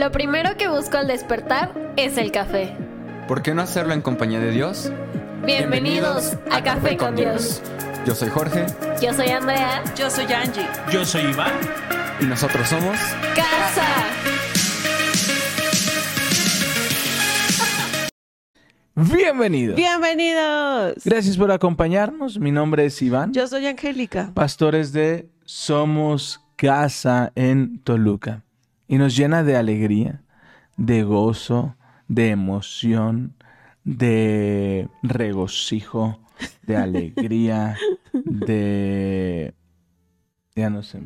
Lo primero que busco al despertar es el café. ¿Por qué no hacerlo en compañía de Dios? Bienvenidos, a, Café con Dios. Yo soy Jorge Yo soy Andrea. Yo soy Angie. Yo soy Iván. y nosotros somos... Casa. Bienvenido. Bienvenidos. Gracias por acompañarnos. Mi nombre es Iván, Yo soy Angélica. pastores de Somos Casa en Toluca. Y nos llena de alegría, de gozo, de emoción, de regocijo, de alegría, de... Ya no sé,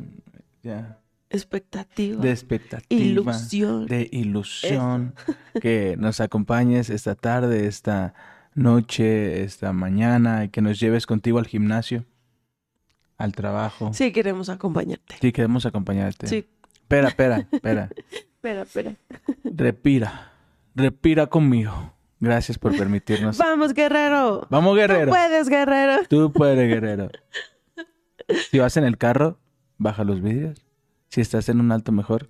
ya... Expectativa. De expectativa. Ilusión. De ilusión. Que nos acompañes esta tarde, esta noche, esta mañana y que nos lleves contigo al gimnasio, al trabajo. Sí, queremos acompañarte. Sí, queremos acompañarte. Sí. Espera, espera, espera. Espera, espera. Respira. Respira conmigo. Gracias por permitirnos. Vamos, guerrero. Vamos, Tú guerrero. puedes, guerrero. Tú puedes, guerrero. Si vas en el carro, baja los vidrios. Si estás en un alto mejor,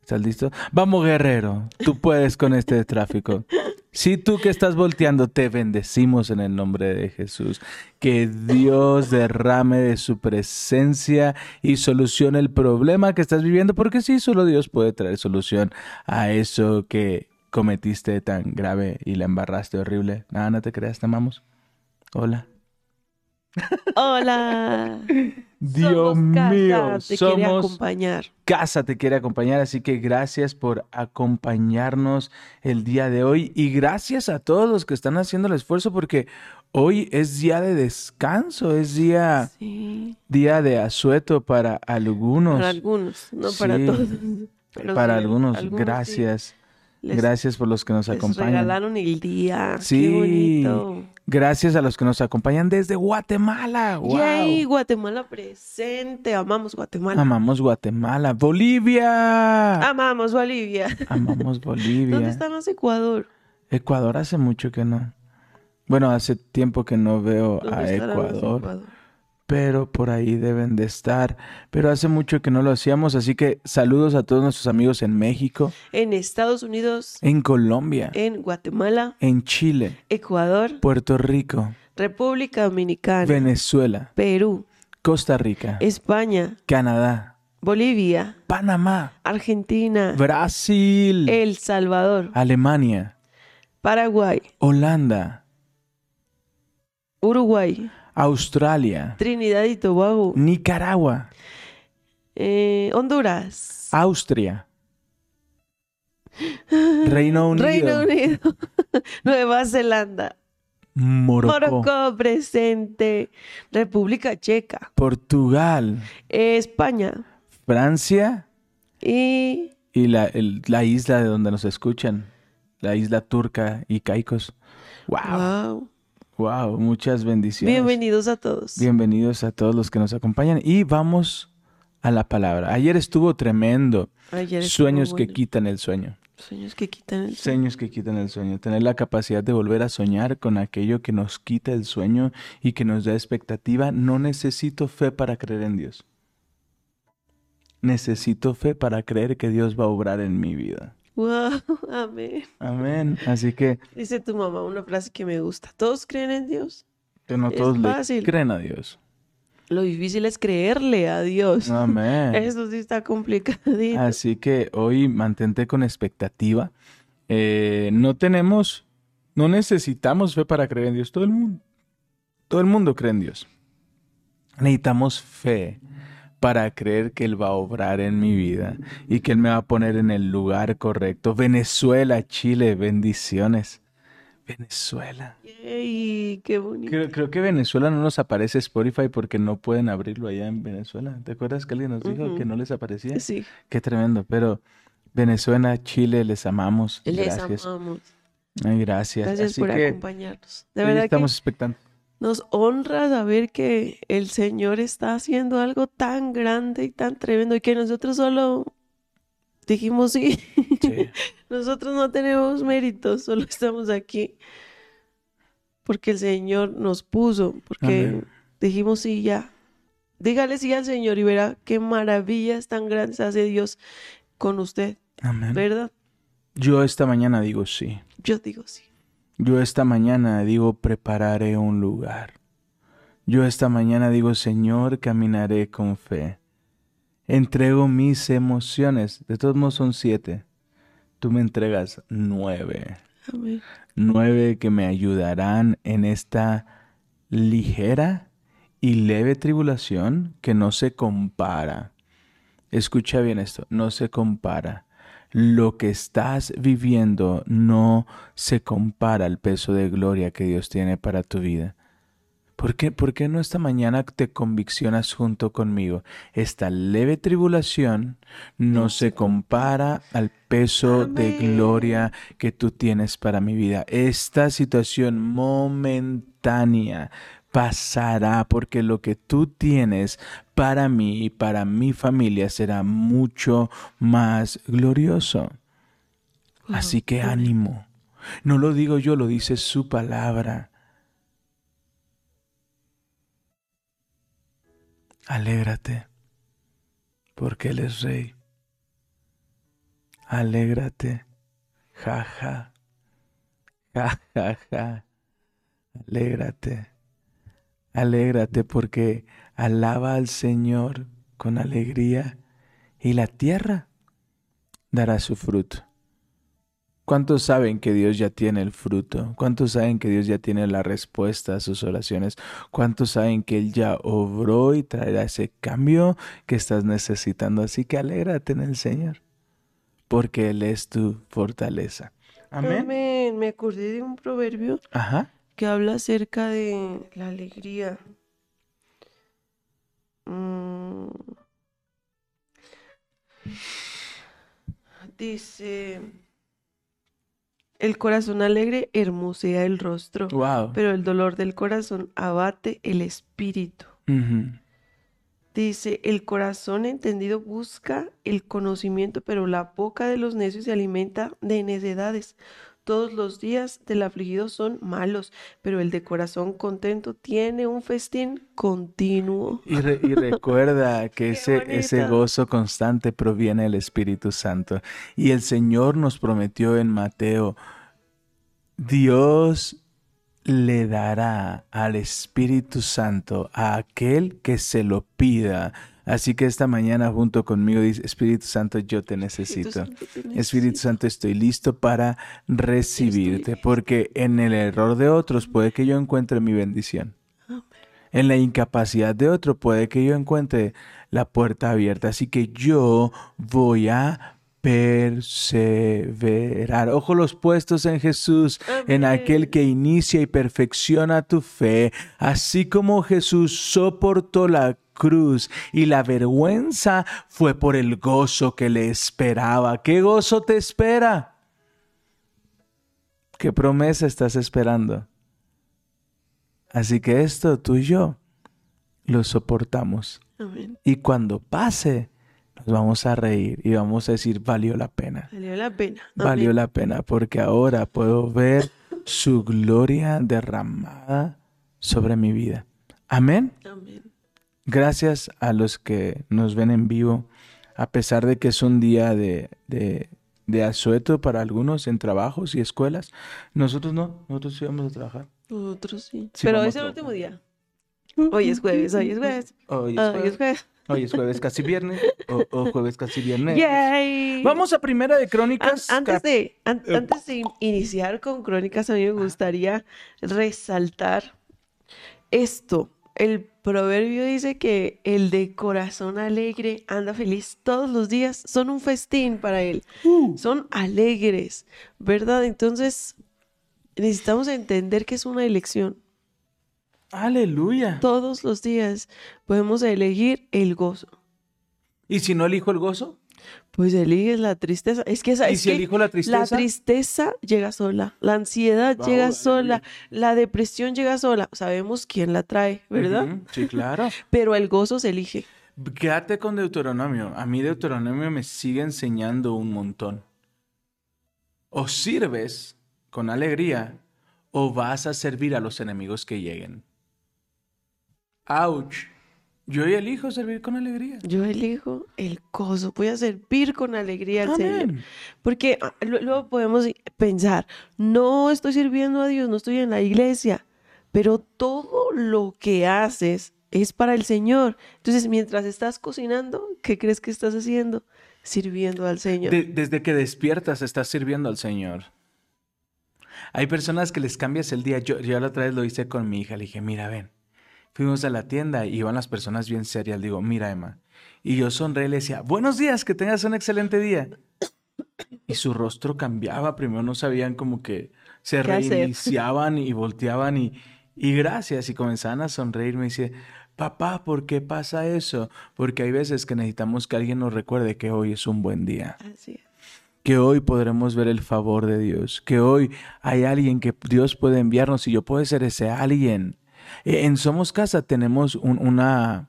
¿estás listo? Vamos, guerrero. Tú puedes con este tráfico. Si tú que estás volteando, te bendecimos en el nombre de Jesús. Que Dios derrame de su presencia y solucione el problema que estás viviendo, porque sí, solo Dios puede traer solución a eso que cometiste tan grave y la embarraste horrible. Nada, no te creas, te amamos. Hola. Hola. Dios Somos casa, mío, Te quiere somos acompañar. casa te quiere acompañar, así que gracias por acompañarnos el día de hoy y gracias a todos los que están haciendo el esfuerzo porque hoy es día de descanso, es día Sí. día de asueto para algunos. Para algunos, no para Sí. todos. Pero Para sí, algunos, gracias. Les- gracias por los que nos les acompañan. regalaron el día. Sí. Qué bonito. Gracias a los que nos acompañan desde Guatemala. Wow. Yay, Guatemala presente. Amamos Guatemala. Amamos Guatemala. Bolivia. Amamos Bolivia. Amamos Bolivia. ¿Dónde está más Ecuador? Ecuador hace mucho que no. Bueno, hace tiempo que no veo ¿Dónde a más Ecuador, pero por ahí deben de estar. Pero hace mucho que no lo hacíamos, así que saludos a todos nuestros amigos en México, En Estados Unidos, en Colombia, en Guatemala, en Chile, Ecuador, Puerto Rico, República Dominicana, Venezuela, Perú, Costa Rica, España, Canadá, Bolivia, Panamá, Argentina, Brasil, El Salvador, Alemania, Paraguay, Holanda, Uruguay, Australia, Trinidad y Tobago, Nicaragua, eh, Honduras, Austria, Reino Unido, Reino Unido, Nueva Zelanda, Morocco, Morocco presente, República Checa, Portugal, España. Francia y y la, el- la isla de donde nos escuchan, la isla turca y Caicos. Wow, wow. Wow, muchas bendiciones. Bienvenidos a todos. Bienvenidos a todos los que nos acompañan y vamos a la palabra. Ayer estuvo tremendo. Ayer estuvo Sueños que bueno. quitan el sueño. Sueños que quitan el sueño. Sueños que quitan el sueño. Tener la capacidad de volver a soñar con aquello que nos quita el sueño y que nos da expectativa. No necesito fe para creer en Dios. Necesito fe para creer que Dios va a obrar en mi vida. Wow, amén. Amén. Así que, Dice tu mamá una frase que me gusta. ¿Todos creen en Dios? que no Es todos le creen a Dios. Lo difícil es creerle a Dios. Amén. Eso sí está complicadito. Así que hoy mantente con expectativa. Eh, no tenemos, no necesitamos fe para creer en Dios. Todo el mundo, todo el mundo cree en Dios. Necesitamos fe para creer que Él va a obrar en mi vida y que Él me va a poner en el lugar correcto. Venezuela, Chile, bendiciones. Venezuela. Yay, qué bonito. Creo, creo que Venezuela no nos aparece Spotify porque no pueden abrirlo allá en Venezuela. ¿Te acuerdas que alguien nos dijo que no les aparecía? Sí, Qué tremendo, pero Venezuela, Chile, les amamos. les gracias. amamos. Ay, gracias. Gracias Así por que acompañarnos. De verdad estamos que expectantes. Nos honra saber que el Señor está haciendo algo tan grande y tan tremendo y que nosotros solo dijimos sí. Sí. Nosotros no tenemos méritos, solo estamos aquí porque el Señor nos puso, porque Amén. dijimos sí ya. Dígale sí al Señor y verá qué maravillas tan grandes hace Dios con usted, Amén. ¿verdad? Yo esta mañana digo sí. Yo digo sí. Yo esta mañana digo prepararé un lugar. Yo esta mañana digo Señor, caminaré con fe. Entrego mis emociones. De todos modos son siete. Tú me entregas nueve. Amén. Nueve que me ayudarán en esta ligera y leve tribulación que no se compara. Escucha bien esto, no se compara. Lo que estás viviendo no se compara al peso de gloria que Dios tiene para tu vida. ¿Por qué, ¿Por qué no esta mañana te conviccionas junto conmigo? Esta leve tribulación no se compara al peso de gloria que tú tienes para mi vida. Esta situación momentánea pasará porque lo que tú tienes para mí y para mi familia será mucho más glorioso. Así que ánimo. No lo digo yo, lo dice su palabra. Alégrate, porque Él es rey. Alégrate, ja, ja, ja, ja, ja. Alégrate, alégrate, porque alaba al Señor con alegría y la tierra dará su fruto. ¿Cuántos saben que Dios ya tiene el fruto? ¿Cuántos saben que Dios ya tiene la respuesta a sus oraciones? ¿Cuántos saben que Él ya obró y traerá ese cambio que estás necesitando? Así que alégrate en el Señor, porque Él es tu fortaleza. Amén. Amén. Me acordé de un proverbio Ajá. Que habla acerca de la alegría. Mm. Dice, el corazón alegre hermosea el rostro, Wow. pero el dolor del corazón abate el espíritu. Dice, el corazón entendido busca el conocimiento, pero la boca de los necios se alimenta de necedades. Todos los días del afligido son malos, pero el de corazón contento tiene un festín continuo. Y, re- y recuerda que ese, ese gozo constante proviene del Espíritu Santo. Y el Señor nos prometió en Mateo, Dios le dará al Espíritu Santo a aquel que se lo pida. Así que esta mañana junto conmigo dice, Espíritu Santo, yo te necesito. Espíritu. Santo, estoy listo para recibirte, porque en el error de otros puede que yo encuentre mi bendición. En la incapacidad de otro puede que yo encuentre la puerta abierta. Así que yo voy a perseverar. Ojo los puestos en Jesús, en aquel que inicia y perfecciona tu fe. Así como Jesús soportó la cruz y la vergüenza fue por el gozo que le esperaba. ¿Qué gozo te espera? ¿Qué promesa estás esperando? Así que esto tú y yo lo soportamos. Amén. Y cuando pase, nos vamos a reír y vamos a decir, valió la pena. Valió la pena. Valió la pena porque ahora puedo ver su gloria derramada sobre mi vida. Amén. Amén. Gracias a los que nos ven en vivo, a pesar de que es un día de, de, de asueto para algunos en trabajos y escuelas. Nosotros no, nosotros sí vamos a trabajar. Nosotros sí. Sí, Pero vamos es el último día. Hoy es jueves, hoy es jueves. Hoy es Hoy jueves, es jueves. hoy es jueves casi viernes o, o jueves casi viernes. Yay. Vamos a primera de An- Crónicas. antes de, an- antes de in- iniciar con Crónicas, a mí me gustaría resaltar esto. El proverbio dice que el de corazón alegre anda feliz todos los días. Son un festín para él. Uh, Son alegres, ¿verdad? Entonces, necesitamos entender que es una elección. aleluya. Todos los días podemos elegir el gozo. ¿Y si no elijo el gozo? Pues eliges la tristeza. Es que esa ¿Y si elijo la tristeza? La tristeza llega sola, la ansiedad Wow, llega sola, la depresión llega sola. Sabemos quién la trae, ¿verdad? Sí, claro. Pero el gozo se elige. Quédate con Deuteronomio. A mí Deuteronomio me sigue enseñando un montón. O sirves con alegría o vas a servir a los enemigos que lleguen. Ouch. Yo elijo servir con alegría. Yo elijo el gozo. Voy a servir con alegría al Señor. Porque ah, lu- luego podemos pensar, no estoy sirviendo a Dios, no estoy en la iglesia, pero todo lo que haces es para el Señor. Entonces, mientras estás cocinando, ¿qué crees que estás haciendo? Sirviendo al Señor. De- desde que despiertas estás sirviendo al Señor. Hay personas que les cambias el día. Yo, yo la otra vez lo hice con mi hija. Le dije, mira, ven. Fuimos a la tienda y iban las personas bien serias. Digo, mira, Emma. Y yo sonreí y le decía, buenos días, que tengas un excelente día. Y su rostro cambiaba. Primero no sabían como que se reiniciaban y volteaban y, y gracias. Y comenzaban a sonreír. Me dice, papá, ¿por qué pasa eso? Porque hay veces que necesitamos que alguien nos recuerde que hoy es un buen día Así es. que hoy podremos ver el favor de Dios, que hoy hay alguien que Dios puede enviarnos y yo puedo ser ese alguien. Eh, En Somos Casa tenemos un- una,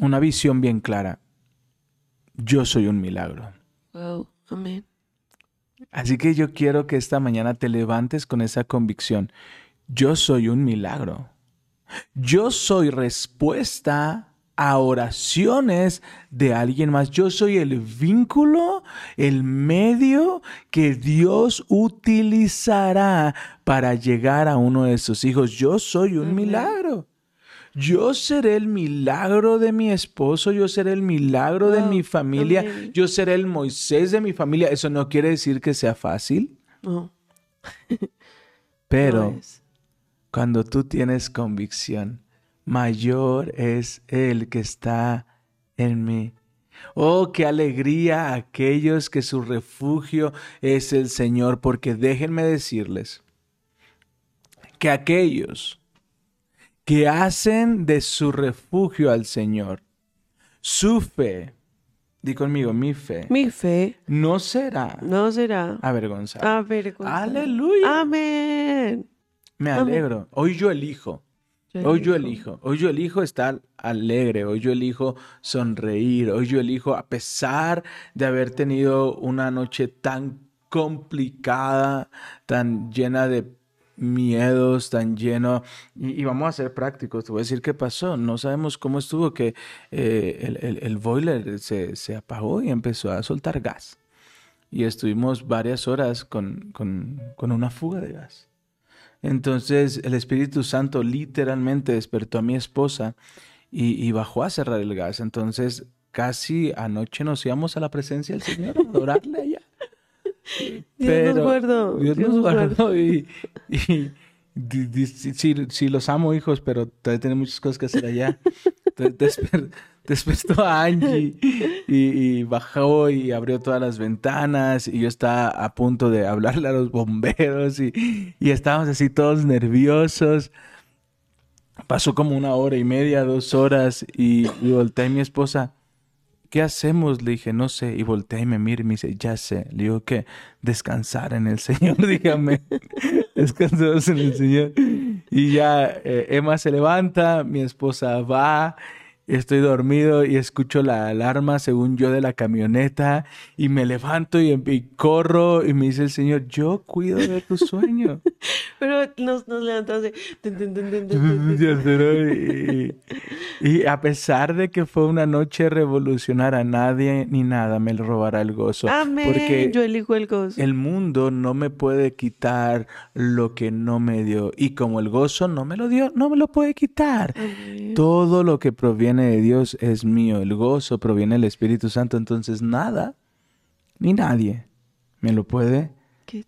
una visión bien clara. Yo soy un milagro. Wow, amén. Así que yo quiero que esta mañana te levantes con esa convicción. Yo soy un milagro. Yo soy respuesta a oraciones de alguien más. Yo soy el vínculo, el medio que Dios utilizará para llegar a uno de sus hijos. Yo soy un milagro. Yo seré el milagro de mi esposo, yo seré el milagro de mi familia, yo seré el Moisés de mi familia. Eso no quiere decir que sea fácil, No, pero no cuando tú tienes convicción, mayor es el que está en mí. Oh, qué alegría aquellos que su refugio es el Señor, porque déjenme decirles que aquellos que hacen de su refugio al Señor, su fe, di conmigo, mi fe, Mi fe no será no será avergonzada. avergonzada. Aleluya. Amén. Me amén. alegro. Hoy yo elijo. Hoy yo elijo, hoy yo elijo estar alegre, hoy yo elijo sonreír, hoy yo elijo, a pesar de haber tenido una noche tan complicada, tan llena de miedos, tan lleno, y, vamos a ser prácticos, te voy a decir qué pasó, no sabemos cómo estuvo que eh, el, el- el boiler se, se apagó y empezó a soltar gas, y estuvimos varias horas con, con- con una fuga de gas. Entonces el Espíritu Santo literalmente despertó a mi esposa y, y bajó a cerrar el gas. Entonces casi anoche nos íbamos a la presencia del Señor a adorarle allá. Dios nos guardó. Dios Dios nos guardó y, y- sí, los amo hijos, pero todavía tienen muchas cosas que hacer allá. Despertó a Angie y, y bajó y abrió todas las ventanas y yo estaba a punto de hablarle a los bomberos y, y estábamos así todos nerviosos. Pasó como una hora y media, dos horas y, y volteé a mi esposa. ¿Qué hacemos? Le dije, no sé. Y volteé y me mira y me dice, ya sé. Le digo que descansar en el Señor, dígame. Descansemos en el Señor. Y ya eh, Emma se levanta, mi esposa va, estoy dormido y escucho la alarma, según yo, de la camioneta. Y me levanto y, y corro y me dice el Señor, yo cuido de tu sueño. Pero nos, nos levantamos. Y, y a pesar de que fue una noche revolucionaria, nadie ni nada me robará el gozo. Amén. Porque Yo elijo el gozo. el mundo no me puede quitar lo que no me dio. Y como el gozo no me lo dio, no me lo puede quitar. Amén. Todo lo que proviene de Dios es mío. El gozo proviene del Espíritu Santo. Entonces nada, ni nadie me lo puede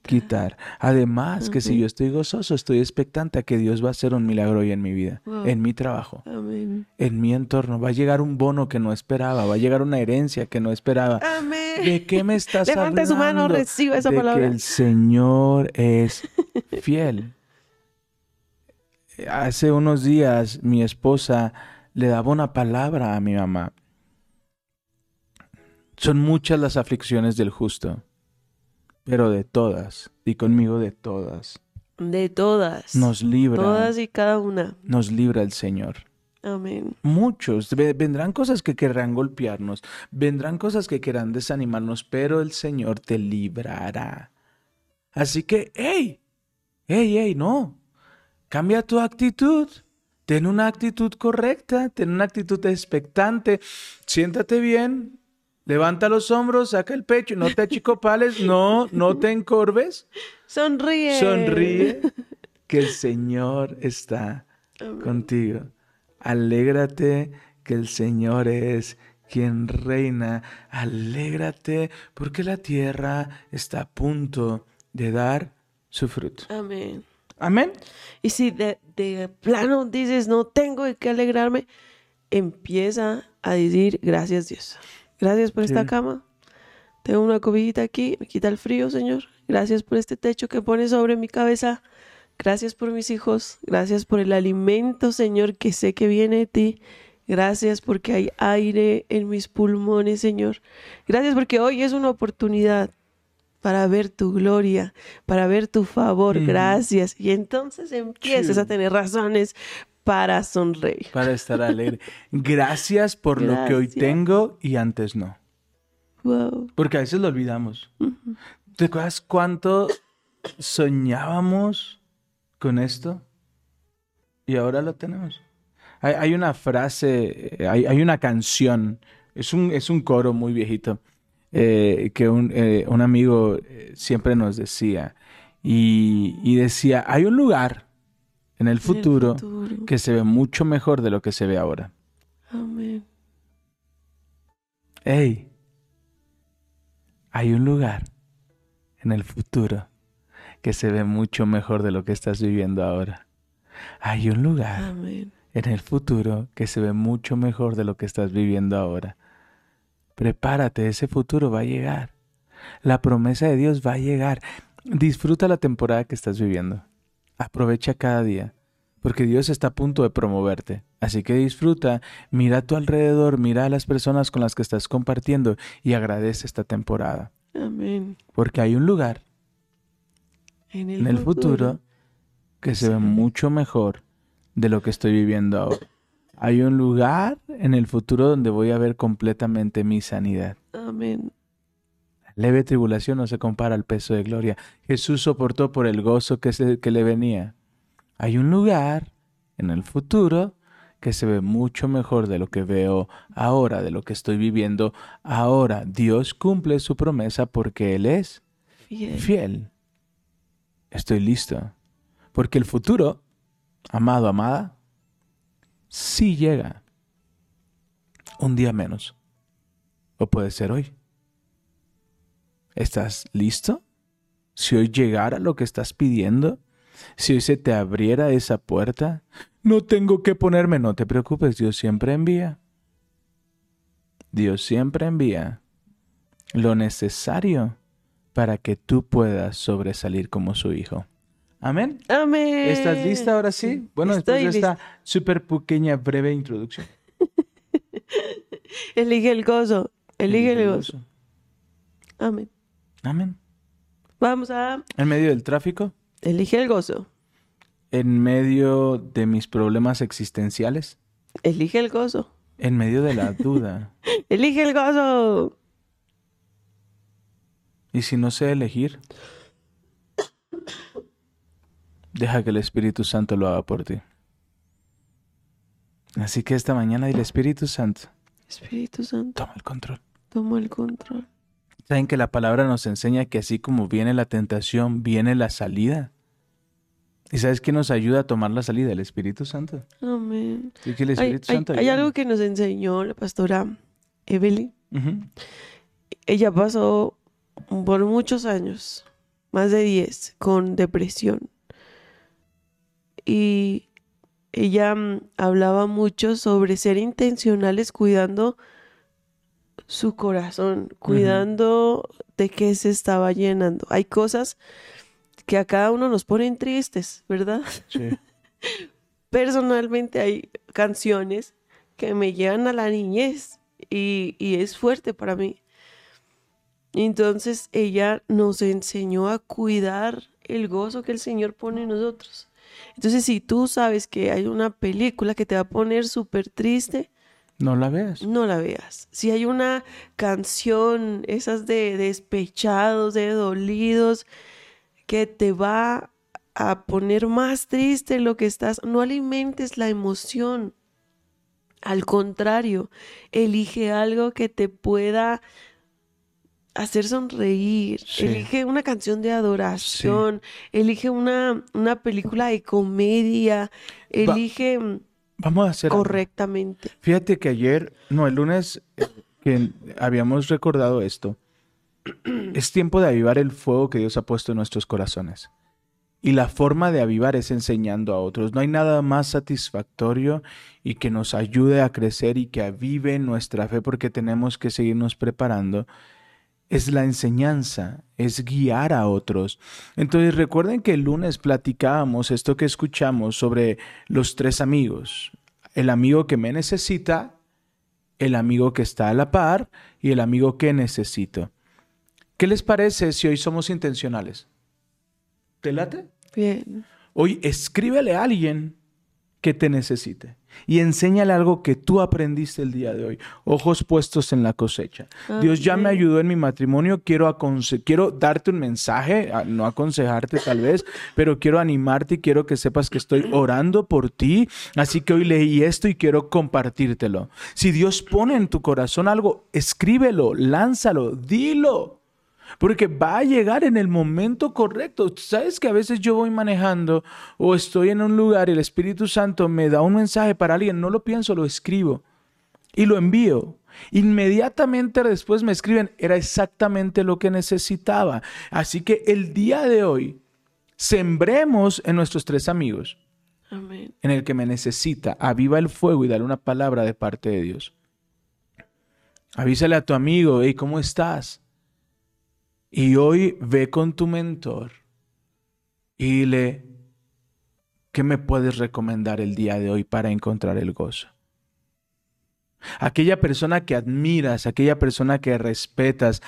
quitar. Además, que si yo estoy gozoso, estoy expectante a que Dios va a hacer un milagro hoy en mi vida, Wow. en mi trabajo, Amén. en mi entorno. Va a llegar un bono que no esperaba, va a llegar una herencia que no esperaba. Amén. ¿De qué me estás Levante su mano, hablando? reciba esa de palabra. que el Señor es fiel. Hace unos días mi esposa le daba una palabra a mi mamá. Son muchas las aflicciones del justo, pero de todas, y conmigo de todas, De todas. nos libra, Todas y cada una. nos libra el Señor. Amén. Muchos. Ve- Vendrán cosas que querrán golpearnos, vendrán cosas que querrán desanimarnos, pero el Señor te librará. Así que, hey, hey, hey, no. Cambia tu actitud. Ten una actitud correcta, ten una actitud expectante. Siéntate bien, levanta los hombros, saca el pecho, no te achicopales, no, no te encorves. Sonríe. Sonríe, que el Señor está Amén. contigo. Alégrate que el Señor es quien reina. Alégrate porque la tierra está a punto de dar su fruto. Amén. Amén. Y si de, de plano dices, no tengo de qué alegrarme, empieza a decir, gracias Dios. Gracias por esta Sí. cama. Tengo una cobijita aquí, me quita el frío, Señor. Gracias por este techo que pones sobre mi cabeza. Gracias por mis hijos. Gracias por el alimento, Señor, que sé que viene de ti. Gracias porque hay aire en mis pulmones, Señor. Gracias porque hoy es una oportunidad para ver tu gloria, para ver tu favor. Mm. Gracias. Y entonces empiezas a tener razones para sonreír. Para estar alegre. Gracias por lo que hoy tengo y antes no. Wow. Porque a veces lo olvidamos. ¿Te acuerdas cuánto soñábamos con esto? Y ahora lo tenemos. Hay, hay una frase, eh, hay, hay una canción, es un, es un coro muy viejito, eh, que un, eh, un amigo eh, siempre nos decía. Y, y decía, hay un lugar en el futuro, futuro. que se ve mucho mejor de lo que se ve ahora. Amén. Hey, hay un lugar en el futuro que se ve mucho mejor de lo que estás viviendo ahora. Hay un lugar Amén. en el futuro que se ve mucho mejor de lo que estás viviendo ahora. Prepárate, ese futuro va a llegar. La promesa de Dios va a llegar. Disfruta la temporada que estás viviendo. Aprovecha cada día, porque Dios está a punto de promoverte. Así que disfruta, mira a tu alrededor, mira a las personas con las que estás compartiendo y agradece esta temporada. Amén. Porque hay un lugar En el, en el futuro que se ve mucho mejor de lo que estoy viviendo ahora. Hay un lugar en el futuro donde voy a ver completamente mi sanidad. Amén. Leve tribulación no se compara al peso de gloria. Jesús soportó por el gozo que, se- que le venía. Hay un lugar en el futuro que se ve mucho mejor de lo que veo ahora, de lo que estoy viviendo ahora. Dios cumple su promesa porque Él es Fiel. fiel. Estoy listo. Porque el futuro, amado, amada, sí llega. Un día menos. O puede ser hoy. ¿Estás listo? Si hoy llegara lo que estás pidiendo, si hoy se te abriera esa puerta, no tengo que ponerme, no te preocupes, Dios siempre envía. Dios siempre envía lo necesario para que tú puedas sobresalir como su hijo. Amén. Amén. ¿Estás lista ahora sí? Bueno, Estoy después de esta súper pequeña, breve introducción. Elige el gozo. Elige el gozo. Amén. Amén. Vamos a En medio del tráfico, elige el gozo. en medio de mis problemas existenciales, Elige el gozo. en medio de la duda. Elige el gozo. Y si no sé elegir, deja que el Espíritu Santo lo haga por ti. Así que esta mañana el Espíritu Santo Espíritu Santo, toma el control. toma el control. Saben que la palabra nos enseña que así como viene la tentación, viene la salida. ¿Y sabes qué nos ayuda a tomar la salida? El Espíritu Santo. Amén. Así que el Hay, Espíritu hay- Santo hay ayuda. algo que nos enseñó la pastora Evelyn. Ella pasó por muchos años, más de 10, con depresión. Y ella mm, hablaba mucho sobre ser intencionales cuidando su corazón, cuidando de qué se estaba llenando. Hay cosas que a cada uno nos ponen tristes, ¿verdad? Sí. Personalmente hay canciones que me llevan a la niñez y, y es fuerte para mí. Entonces ella nos enseñó a cuidar el gozo que el Señor pone en nosotros. Entonces si tú sabes que hay una película que te va a poner súper triste, No la veas. no la veas. Si hay una canción, esas de despechados, de dolidos, que te va a poner más triste lo que estás. No alimentes la emoción. Al contrario, elige algo que te pueda hacer sonreír. Sí. Elige una canción de adoración. Elige una, una película de comedia. Elige mm, Vamos a hacer algo. correctamente. Fíjate que ayer, no, el lunes eh, que habíamos recordado esto, es tiempo de avivar el fuego que Dios ha puesto en nuestros corazones. Y la forma de avivar es enseñando a otros. No hay nada más satisfactorio y que nos ayude a crecer y que avive nuestra fe porque tenemos que seguirnos preparando. Es la enseñanza, es guiar a otros. Entonces recuerden que el lunes platicábamos esto que escuchamos sobre los tres amigos. El amigo que me necesita, el amigo que está a la par y el amigo que necesito. ¿Qué les parece si hoy somos intencionales? ¿Te late? Bien. Hoy escríbele a alguien que te necesite y enséñale algo que tú aprendiste el día de hoy. Ojos puestos en la cosecha. Dios ya me ayudó en mi matrimonio. Quiero, quiero darte un mensaje, no aconsejarte tal vez, pero quiero animarte y quiero que sepas que estoy orando por ti. Así que hoy leí esto y quiero compartírtelo. Si Dios pone en tu corazón algo, escríbelo, lánzalo, dilo. Porque va a llegar en el momento correcto. Sabes que a veces yo voy manejando o estoy en un lugar y el Espíritu Santo me da un mensaje para alguien, no lo pienso, lo escribo y lo envío. Inmediatamente después me escriben, era exactamente lo que necesitaba. Así que el día de hoy, sembremos en nuestros tres amigos, Amén. en el que me necesita, aviva el fuego y dale una palabra de parte de Dios. Avísale a tu amigo, hey, ¿cómo estás? Y hoy ve con tu mentor y dile, ¿qué me puedes recomendar el día de hoy para encontrar el gozo? Aquella persona que admiras, aquella persona que respetas.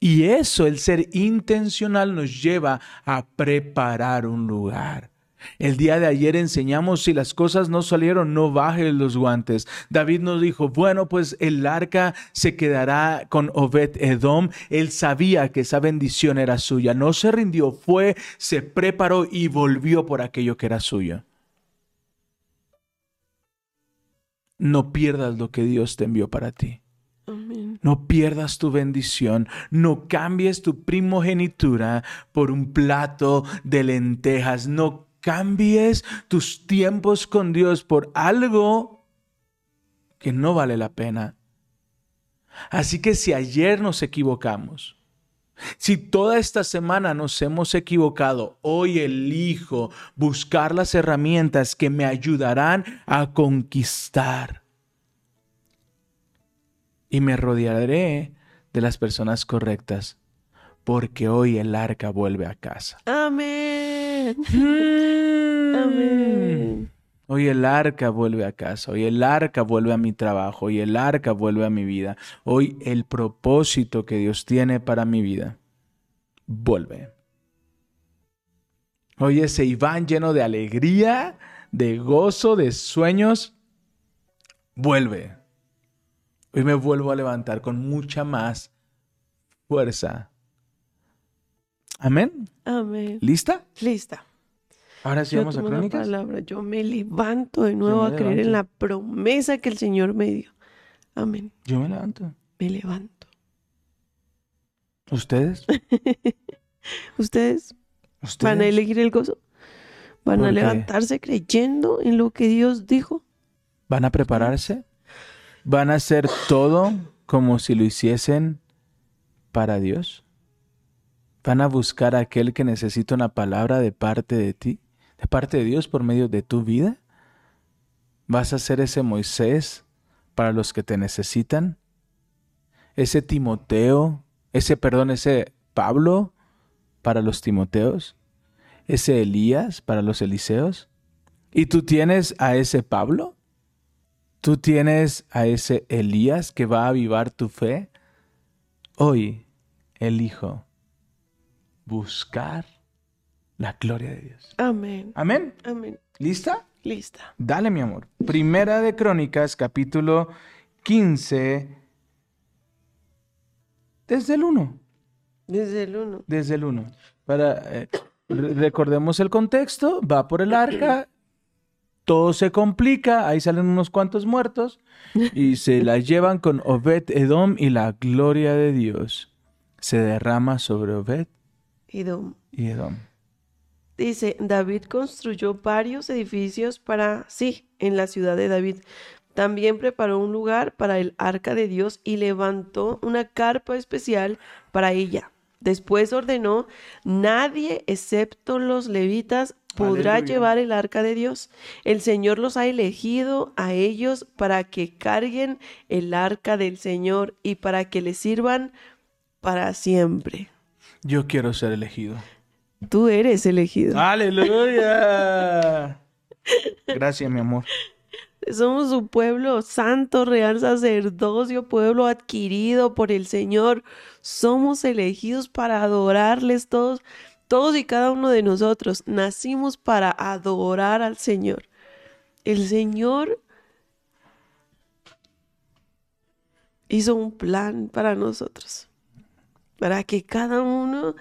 Y eso, el ser intencional, nos lleva a preparar un lugar. El día de ayer enseñamos si las cosas no salieron, no bajes los guantes. David nos dijo, bueno, pues el arca se quedará con Obed Edom. Él sabía que esa bendición era suya. No se rindió, fue, se preparó y volvió por aquello que era suyo. No pierdas lo que Dios te envió para ti. Amén. No pierdas tu bendición, no cambies tu primogenitura por un plato de lentejas, no cambies tus tiempos con Dios por algo que no vale la pena. Así que si ayer nos equivocamos, si toda esta semana nos hemos equivocado, hoy elijo buscar las herramientas que me ayudarán a conquistar y me rodearé de las personas correctas, porque hoy el arca vuelve a casa. Amén. Hoy el arca vuelve a casa, hoy el arca vuelve a mi trabajo, hoy el arca vuelve a mi vida, hoy el propósito que Dios tiene para mi vida vuelve. Hoy ese Iván lleno de alegría, de gozo, de sueños, vuelve. Hoy me vuelvo a levantar con mucha más fuerza. Amén. Amén. ¿Lista? Lista. Ahora sí Yo vamos a crónicas. palabra. Yo me levanto de nuevo a creer en la promesa que el Señor me dio. Amén. Yo me levanto. Me levanto. ¿Ustedes? ¿Ustedes ¿Ustedes? van a elegir el gozo? ¿Van ¿Por a levantarse creyendo en lo que Dios dijo? ¿Van a prepararse? ¿Van a hacer todo como si lo hiciesen para Dios? ¿Van a buscar a aquel que necesita una palabra de parte de ti, parte de Dios por medio de tu vida? ¿Vas a ser ese Moisés para los que te necesitan? ¿Ese Timoteo? ¿Ese, perdón, ese Pablo para los Timoteos? ¿Ese Elías para los Eliseos? ¿Y tú tienes a ese Pablo? ¿Tú tienes a ese Elías que va a avivar tu fe? Hoy elijo buscar la gloria de Dios. Amén. Amén. Amén. ¿Lista? Lista. Dale, mi amor. Primera de Crónicas, capítulo 15, desde el 1. Desde el uno. Desde el 1. Para, eh, Re- Recordemos el contexto, va por el arca, todo se complica, ahí salen unos cuantos muertos y se la llevan con Obed Edom y la gloria de Dios se derrama sobre Obed Edom. y Edom. Dice, David construyó varios edificios para sí en la ciudad de David. También preparó un lugar para el arca de Dios y levantó una carpa especial para ella. Después ordenó, nadie excepto los levitas podrá Aleluya. llevar el arca de Dios. El Señor los ha elegido a ellos para que carguen el arca del Señor y para que le sirvan para siempre. Yo quiero ser elegido. Tú eres elegido. Aleluya. Gracias, mi amor. Somos un pueblo santo, real sacerdocio, pueblo adquirido por el Señor. Somos elegidos para adorarles todos, todos y cada uno de nosotros. Nacimos para adorar al Señor. El Señor hizo un plan para nosotros, para que cada uno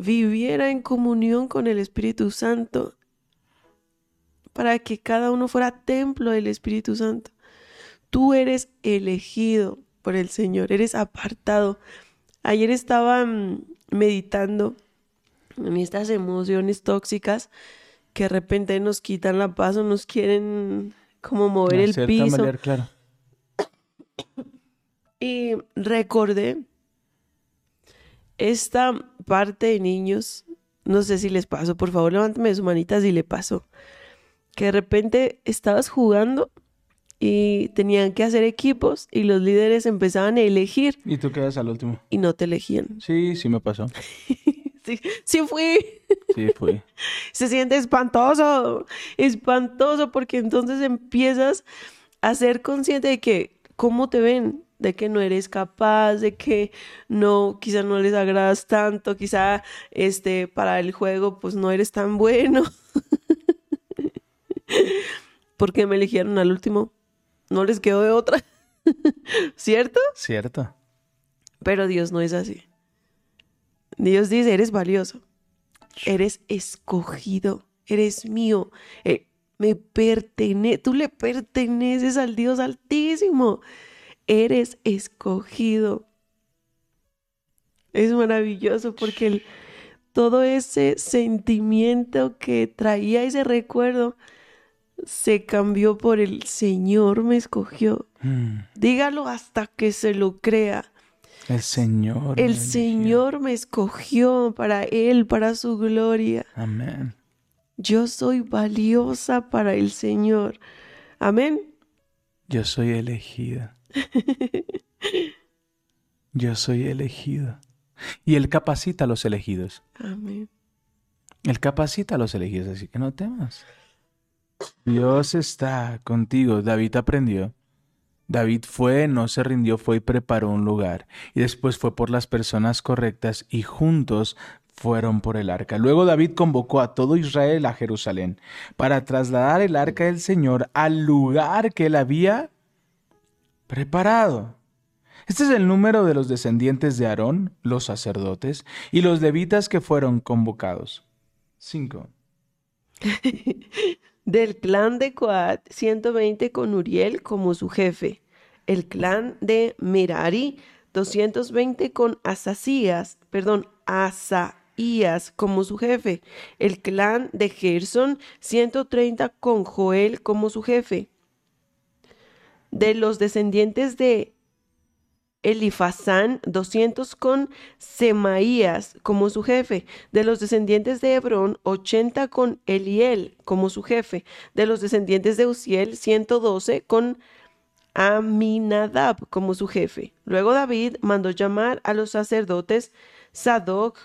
viviera en comunión con el Espíritu Santo para que cada uno fuera templo del Espíritu Santo. Tú eres elegido por el Señor, eres apartado. Ayer estaba mm, meditando en estas emociones tóxicas que de repente nos quitan la paz o nos quieren como mover el piso. claro. Y recordé esta parte de niños, no sé si les pasó, por favor levántame su manita si le pasó, que de repente estabas jugando y tenían que hacer equipos y los líderes empezaban a elegir Y tú quedas al último. y no te elegían. Sí, sí me pasó. Sí, sí fui. Sí, fui. Se siente espantoso, espantoso, porque entonces empiezas a ser consciente de que cómo te ven, de que no eres capaz, de que no, quizá no les agradas tanto, quizá este para el juego pues no eres tan bueno. porque me eligieron al último. No les quedó de otra. ¿Cierto? Cierto. Pero Dios no es así. Dios dice, eres valioso, eres escogido, eres mío, eh, me pertene, tú le perteneces al Dios altísimo, eres escogido. Es maravilloso porque el- todo ese sentimiento que traía ese recuerdo se cambió por el Señor me escogió. Mm, Dígalo hasta que se lo crea. El Señor. me El eligió. Señor me escogió para Él, para su gloria. Amén. Yo soy valiosa para el Señor. Amén. Yo soy elegida. Yo soy elegido. Y Él capacita a los elegidos. Amén. Él capacita a los elegidos, así que no temas. Dios está contigo. David aprendió. David fue, no se rindió, fue y preparó un lugar. Y después fue por las personas correctas y juntos fueron por el arca. Luego David convocó a todo Israel a Jerusalén para trasladar el arca del Señor al lugar que él había preparado. Este es el número de los descendientes de Aarón, los sacerdotes, y los levitas que fueron convocados. Cinco. Del clan de Coat, 120 con Uriel como su jefe. El clan de Merari, 220 con Asasías, perdón, Asaías como su jefe. El clan de Gerson, 130 con Joel como su jefe. De los descendientes de Elifazán, 200 con Semaías como su jefe. De los descendientes de Hebrón, 80 con Eliel como su jefe. De los descendientes de Uziel, 112 con Aminadab como su jefe. Luego David mandó llamar a los sacerdotes Sadoc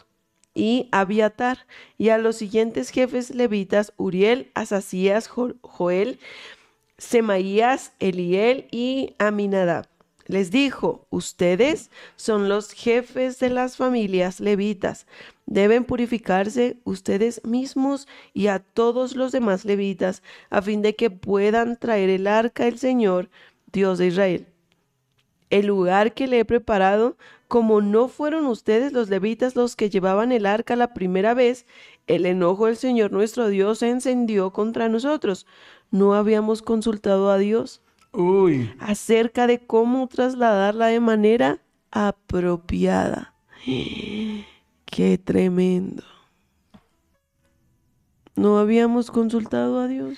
y Abiatar y a los siguientes jefes levitas Uriel, Asasías, Jo- Joel, Semaías, Eliel y Aminadab. Les dijo, ustedes son los jefes de las familias levitas. Deben purificarse ustedes mismos y a todos los demás levitas, a fin de que puedan traer el arca del Señor, Dios de Israel. el lugar que le he preparado, como no fueron ustedes los levitas los que llevaban el arca la primera vez, el enojo del Señor nuestro Dios se encendió contra nosotros. No habíamos consultado a Dios Uy. acerca de cómo trasladarla de manera apropiada. Qué tremendo. No habíamos consultado a Dios.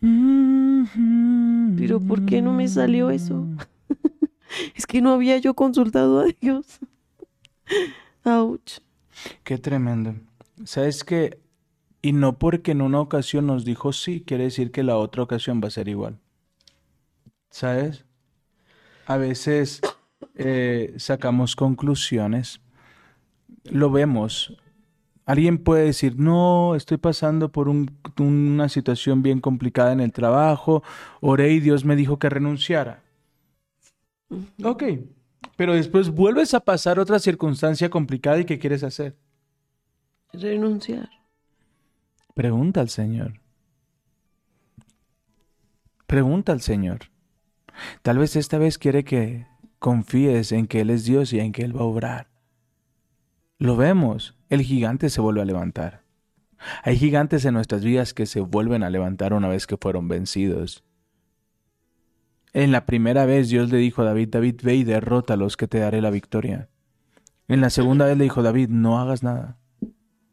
Pero ¿por qué no me salió eso? es que no había yo consultado a Dios. Ouch. Qué tremendo. ¿Sabes qué? Y no porque en una ocasión nos dijo sí, quiere decir que la otra ocasión va a ser igual. ¿Sabes? A veces eh, sacamos conclusiones, lo vemos. Alguien puede decir, no, estoy pasando por un- una situación bien complicada en el trabajo, oré y Dios me dijo que renunciara. Ok, pero después vuelves a pasar otra circunstancia complicada y ¿qué quieres hacer? Renunciar. Pregunta al Señor. Pregunta al Señor. Tal vez esta vez quiere que confíes en que Él es Dios y en que Él va a obrar. Lo vemos, el gigante se vuelve a levantar. Hay gigantes en nuestras vidas que se vuelven a levantar una vez que fueron vencidos. En la primera vez Dios le dijo a David, David, ve y derrota a los que te daré la victoria. En la segunda vez le dijo David, no hagas nada,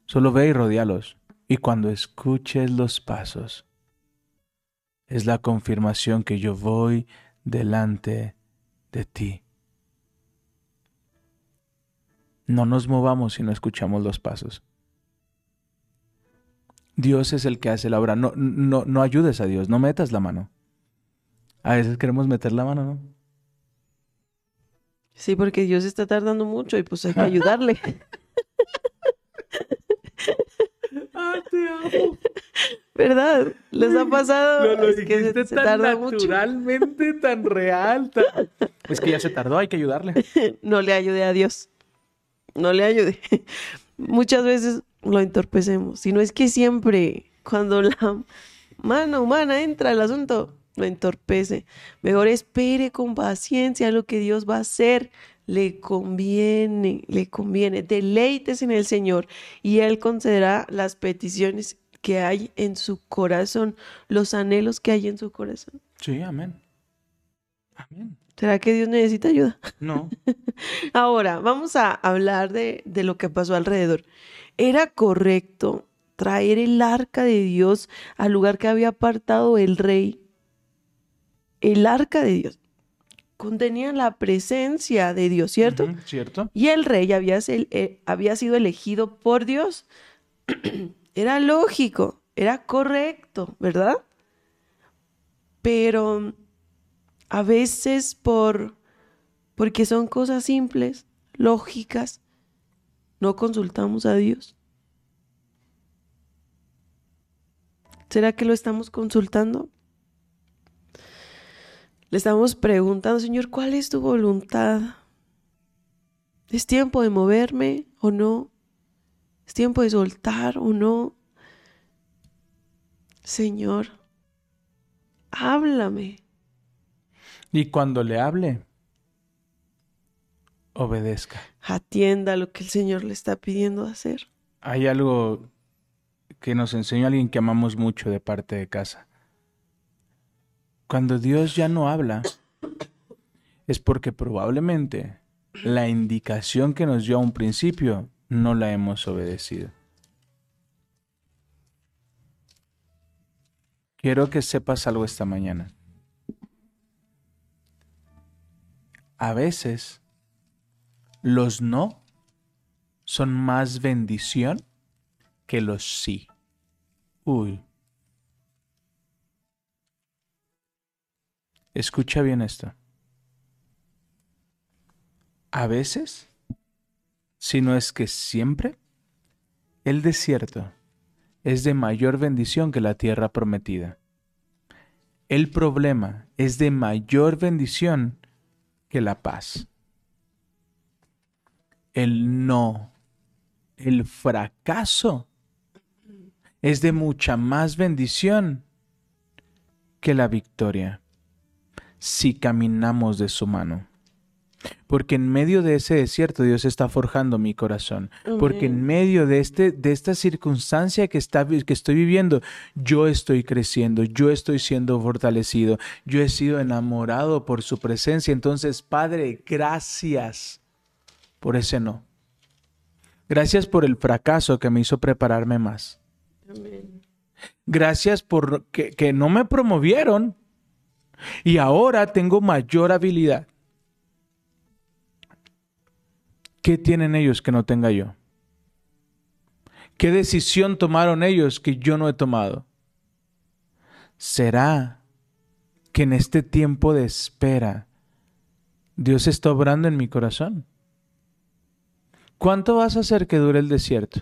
solo ve y rodealos. Y cuando escuches los pasos, es la confirmación que yo voy delante de ti. No nos movamos si no escuchamos los pasos. Dios es el que hace la obra. No, no, no ayudes a Dios, no metas la mano. A veces queremos meter la mano, ¿no? Sí, porque Dios está tardando mucho y pues hay que ayudarle. Ah, te amo. ¿Verdad? ¿Les ha pasado? Lo, lo Es que se, se tan mucho. naturalmente, tan real. tan- Es que ya se tardó, hay que ayudarle. No le ayude a Dios. No le ayude. Muchas veces lo entorpecemos. Si no es que siempre, cuando la mano humana entra al asunto, lo entorpece. Mejor espere con paciencia lo que Dios va a hacer. Le conviene, le conviene. Deleites en el Señor y Él concederá las peticiones que hay en su corazón, los anhelos que hay en su corazón. Sí, amén. Amén. ¿Será que Dios necesita ayuda? No. Ahora, vamos a hablar de, de lo que pasó alrededor. ¿Era correcto traer el arca de Dios al lugar que había apartado el rey? El arca de Dios contenía la presencia de Dios, ¿cierto? ¿Cierto? Y el rey había, eh, había sido elegido por Dios. era lógico, era correcto, ¿verdad? Pero a veces por porque son cosas simples, lógicas, no consultamos a Dios. ¿Será que lo estamos consultando? Le estamos preguntando, Señor, ¿cuál es tu voluntad? ¿Es tiempo de moverme o no? ¿Es tiempo de soltar o no? Señor, háblame. Y cuando le hable, obedezca. Atienda lo que el Señor le está pidiendo hacer. Hay algo que nos enseñó alguien que amamos mucho de parte de casa. Cuando Dios ya no habla, es porque probablemente la indicación que nos dio a un principio no la hemos obedecido. Quiero que sepas algo esta mañana. A veces los no son más bendición que los sí. Uy. Escucha bien esto. A veces, si no es que siempre, el desierto es de mayor bendición que la tierra prometida. El problema es de mayor bendición que la paz. El no, el fracaso es de mucha más bendición que la victoria. Si caminamos de su mano. Porque en medio de ese desierto Dios está forjando mi corazón. Porque en medio de, este, de esta circunstancia que, está, que estoy viviendo, yo estoy creciendo, yo estoy siendo fortalecido, yo he sido enamorado por su presencia. Entonces, Padre, gracias por ese no. Gracias por el fracaso que me hizo prepararme más. Gracias por que, que no me promovieron y ahora tengo mayor habilidad. ¿Qué tienen ellos que no tenga yo? ¿Qué decisión tomaron ellos que yo no he tomado? ¿Será que en este tiempo de espera Dios está obrando en mi corazón? ¿Cuánto vas a hacer que dure el desierto?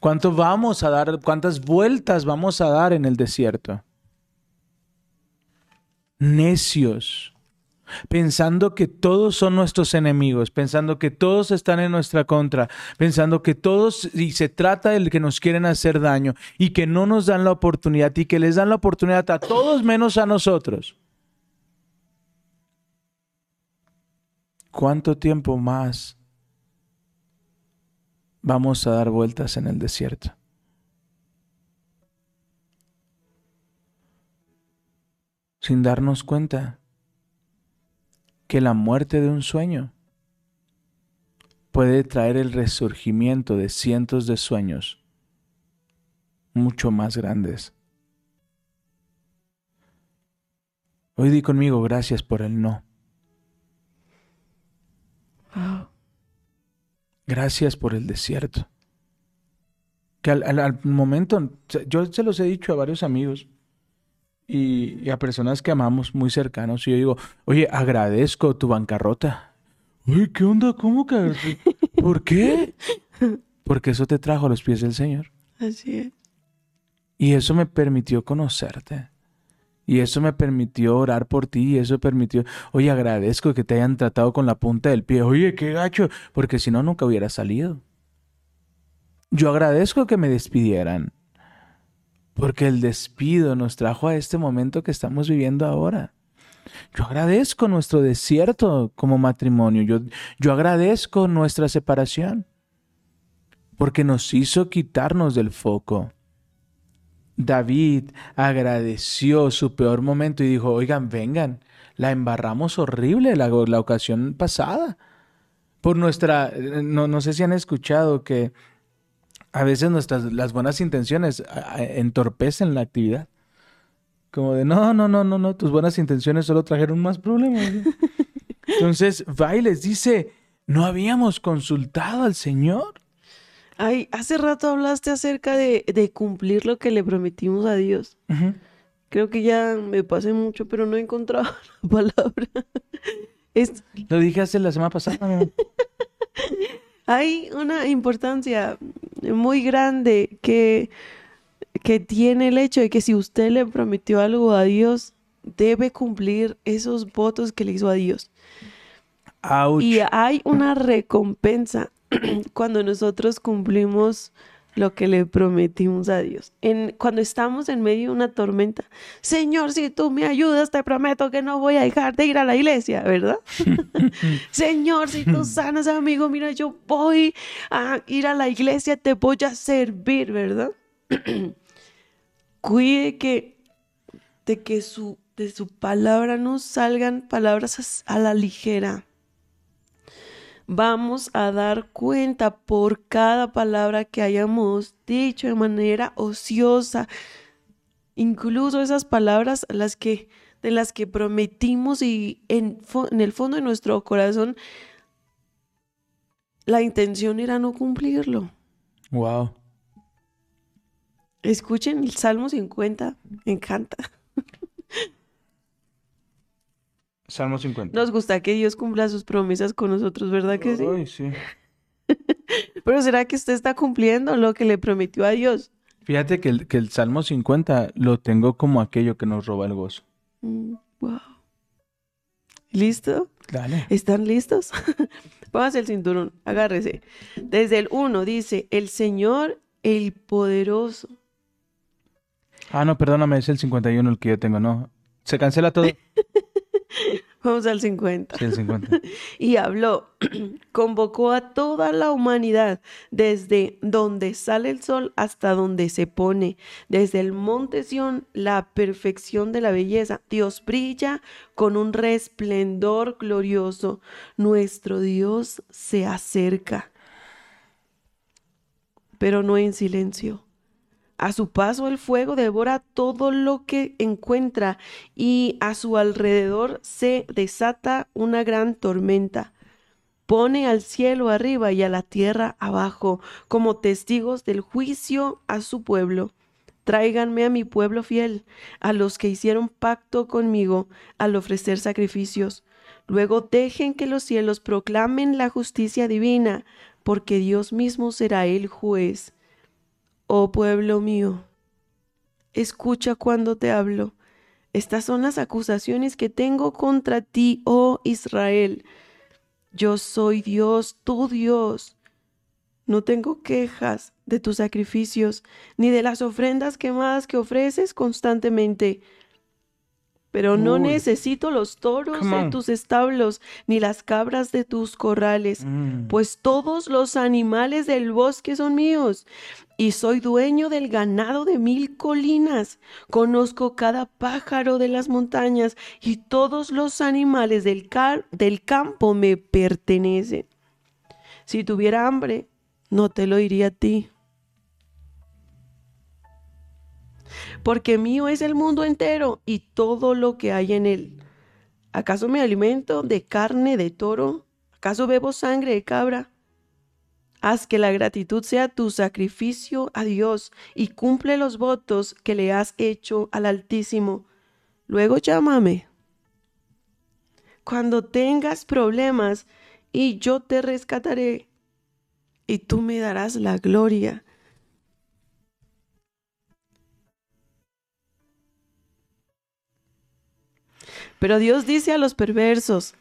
¿Cuánto vamos a dar, cuántas vueltas vamos a dar en el desierto? Necios, pensando que todos son nuestros enemigos, pensando que todos están en nuestra contra, pensando que todos, y se trata de que nos quieren hacer daño y que no nos dan la oportunidad y que les dan la oportunidad a todos menos a nosotros. ¿Cuánto tiempo más vamos a dar vueltas en el desierto? Sin darnos cuenta que la muerte de un sueño puede traer el resurgimiento de cientos de sueños mucho más grandes. Hoy di conmigo gracias por el no. Gracias por el desierto. Que al, al- al momento, yo se los he dicho a varios amigos y, y a personas que amamos muy cercanos, y yo digo, oye, agradezco tu bancarrota. Oye, ¿qué onda? ¿Cómo que? ¿Por qué? Porque eso te trajo a los pies del Señor. Así es. Y eso me permitió conocerte. Y eso me permitió orar por ti. Y eso permitió, oye, agradezco que te hayan tratado con la punta del pie. Oye, qué gacho. Porque si no, nunca hubiera salido. Yo agradezco que me despidieran. Porque el despido nos trajo a este momento que estamos viviendo ahora. Yo agradezco nuestro desierto como matrimonio. Yo, yo agradezco nuestra separación. Porque nos hizo quitarnos del foco. David agradeció su peor momento y dijo, oigan, vengan, la embarramos horrible la, la ocasión pasada. Por nuestra, no, no sé si han escuchado que a veces nuestras, las buenas intenciones entorpecen la actividad. Como de, no, no, no, no, no, tus buenas intenciones solo trajeron más problemas. Entonces va y les dice, no habíamos consultado al Señor. Ay, hace rato hablaste acerca de, de cumplir lo que le prometimos a Dios. Creo que ya me pasé mucho, pero no he encontrado la palabra. Es, Lo dije hace la semana pasada. hay una importancia muy grande que, que tiene el hecho de que si usted le prometió algo a Dios, debe cumplir esos votos que le hizo a Dios. Ouch. Y hay una recompensa cuando nosotros cumplimos lo que le prometimos a Dios. En, cuando estamos en medio de una tormenta, Señor, si tú me ayudas, te prometo que no voy a dejar de ir a la iglesia, ¿verdad? Señor, si tú sanas, amigo, mira, yo voy a ir a la iglesia, te voy a servir, ¿verdad? Cuide que de que su, de su palabra no salgan palabras as- a la ligera vamos a dar cuenta por cada palabra que hayamos dicho de manera ociosa. Incluso esas palabras las que de las que prometimos y en, el fondo de nuestro corazón la intención era no cumplirlo. Wow. Escuchen el Salmo 50, me encanta. Salmo 50. Nos gusta que Dios cumpla sus promesas con nosotros, ¿verdad que sí? Ay, sí. Pero ¿será que usted está cumpliendo lo que le prometió a Dios? Fíjate que el, que el Salmo 50 lo tengo como aquello que nos roba el gozo. Mm, wow. ¿Listo? Dale. ¿Están listos? Póngase el cinturón, agárrese. Desde el 1 dice, el Señor, el poderoso. Ah, no, perdóname, es el 51 el que yo tengo, no. Se cancela todo. Vamos al 50. Sí, el 50. Y habló, convocó a toda la humanidad, desde donde sale el sol hasta donde se pone, desde el monte Sión, la perfección de la belleza. Dios brilla con un resplendor glorioso. Nuestro Dios se acerca, pero no en silencio. A su paso el fuego devora todo lo que encuentra y a su alrededor se desata una gran tormenta. Pone al cielo arriba y a la tierra abajo como testigos del juicio a su pueblo. Tráiganme a mi pueblo fiel, a los que hicieron pacto conmigo al ofrecer sacrificios. Luego dejen que los cielos proclamen la justicia divina, porque Dios mismo será el juez. Oh pueblo mío, escucha cuando te hablo. Estas son las acusaciones que tengo contra ti, oh Israel. Yo soy Dios, tu Dios. No tengo quejas de tus sacrificios, ni de las ofrendas quemadas que ofreces constantemente. Pero no Uy. necesito los toros de tus establos, ni las cabras de tus corrales Mm. pues todos los animales del bosque son míos, y soy dueño del ganado de mil colinas. Conozco cada pájaro de las montañas, y todos los animales del, campo me pertenecen. Si tuviera hambre, no te lo diría a ti. Porque mío es el mundo entero y todo lo que hay en él. ¿Acaso me alimento de carne de toro? ¿Acaso bebo sangre de cabra? Haz que la gratitud sea tu sacrificio a Dios y cumple los votos que le has hecho al Altísimo. Luego llámame. Cuando tengas problemas, y yo te rescataré, y tú me darás la gloria. Pero Dios dice a los perversos,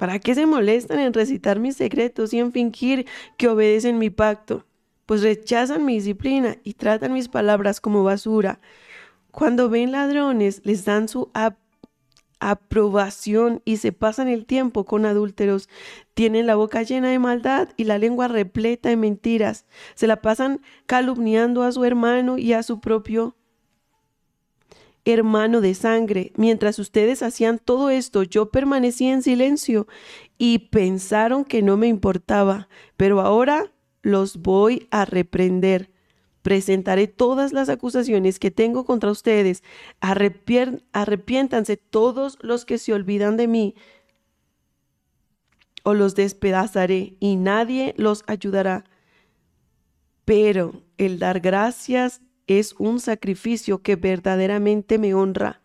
¿para qué se molestan en recitar mis secretos y en fingir que obedecen mi pacto? Pues rechazan mi disciplina y tratan mis palabras como basura. Cuando ven ladrones, les dan su ap- aprobación y se pasan el tiempo con adúlteros. Tienen la boca llena de maldad y la lengua repleta de mentiras. Se la pasan calumniando a su hermano y a su propio hermano de sangre. Mientras ustedes hacían todo esto, yo permanecí en silencio y pensaron que no me importaba, pero ahora los voy a reprender. Presentaré todas las acusaciones que tengo contra ustedes. Arrepier- arrepiéntanse todos los que se olvidan de mí o los despedazaré y nadie los ayudará. Pero el dar gracias es un sacrificio que verdaderamente me honra.